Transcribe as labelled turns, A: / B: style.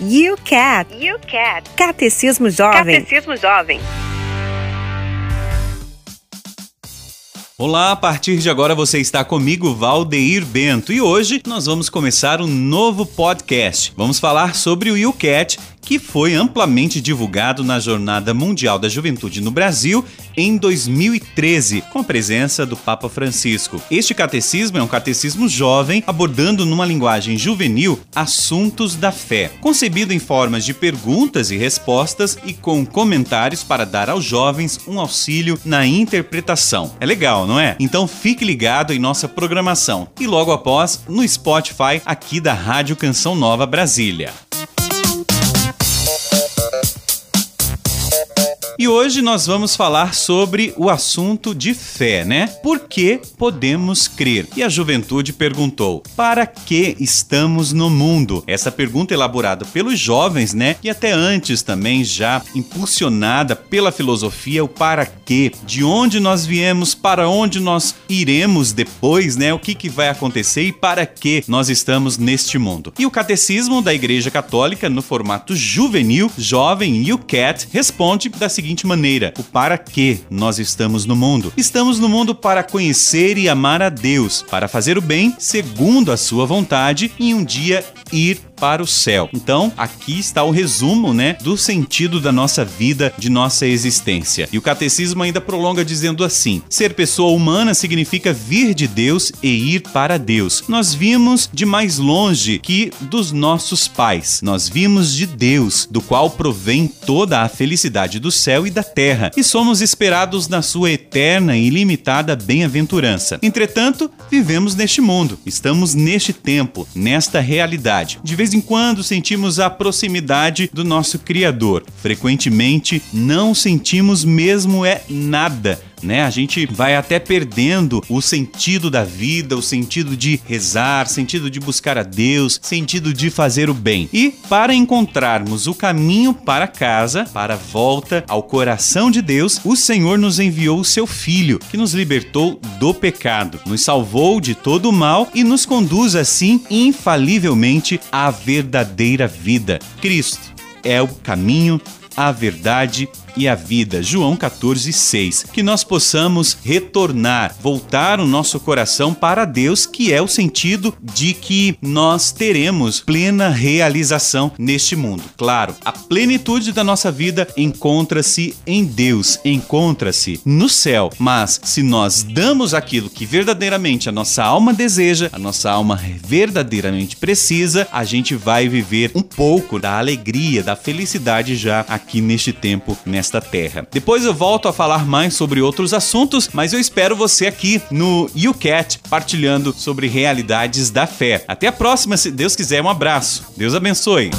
A: You Cat.
B: You Cat.
A: Catecismo Jovem.
B: Catecismo Jovem.
C: Olá, a partir de agora você está comigo, Valdeir Bento, e hoje nós vamos começar um novo podcast. Vamos falar sobre o YouCat que foi amplamente divulgado na Jornada Mundial da Juventude no Brasil em 2013, com a presença do Papa Francisco. Este catecismo é um catecismo jovem, abordando numa linguagem juvenil assuntos da fé, concebido em formas de perguntas e respostas e com comentários para dar aos jovens um auxílio na interpretação. É legal, não é? Então fique ligado em nossa programação e logo após no Spotify aqui da Rádio Canção Nova Brasília. E hoje nós vamos falar sobre o assunto de fé, né? Por que podemos crer? E a juventude perguntou: para que estamos no mundo? Essa pergunta elaborada pelos jovens, né? E até antes também já impulsionada pela filosofia, o para quê? De onde nós viemos, para onde nós iremos depois, né? O que, que vai acontecer e para que nós estamos neste mundo? E o catecismo da Igreja Católica, no formato juvenil, jovem, UCAT, responde da seguinte seguinte maneira: o para que nós estamos no mundo. Estamos no mundo para conhecer e amar a Deus, para fazer o bem segundo a sua vontade e um dia ir para o céu. Então, aqui está o resumo, né, do sentido da nossa vida, de nossa existência. E o catecismo ainda prolonga dizendo assim: ser pessoa humana significa vir de Deus e ir para Deus. Nós vimos de mais longe que dos nossos pais. Nós vimos de Deus, do qual provém toda a felicidade do céu e da terra, e somos esperados na sua eterna e ilimitada bem-aventurança. Entretanto, vivemos neste mundo, estamos neste tempo, nesta realidade. De vez vez em quando sentimos a proximidade do nosso Criador. Frequentemente não sentimos mesmo é nada né? A gente vai até perdendo o sentido da vida, o sentido de rezar, sentido de buscar a Deus, sentido de fazer o bem. E para encontrarmos o caminho para casa, para a volta ao coração de Deus, o Senhor nos enviou o seu filho, que nos libertou do pecado, nos salvou de todo o mal e nos conduz assim infalivelmente à verdadeira vida. Cristo é o caminho, a verdade e a vida. João 14, 6. Que nós possamos retornar, voltar o nosso coração para Deus, que é o sentido de que nós teremos plena realização neste mundo. Claro, a plenitude da nossa vida encontra-se em Deus, encontra-se no céu. Mas se nós damos aquilo que verdadeiramente a nossa alma deseja, a nossa alma verdadeiramente precisa, a gente vai viver um pouco da alegria, da felicidade já aqui neste tempo, nesta nesta terra. Depois eu volto a falar mais sobre outros assuntos, mas eu espero você aqui no YouCat partilhando sobre realidades da fé. Até a próxima, se Deus quiser. Um abraço. Deus abençoe.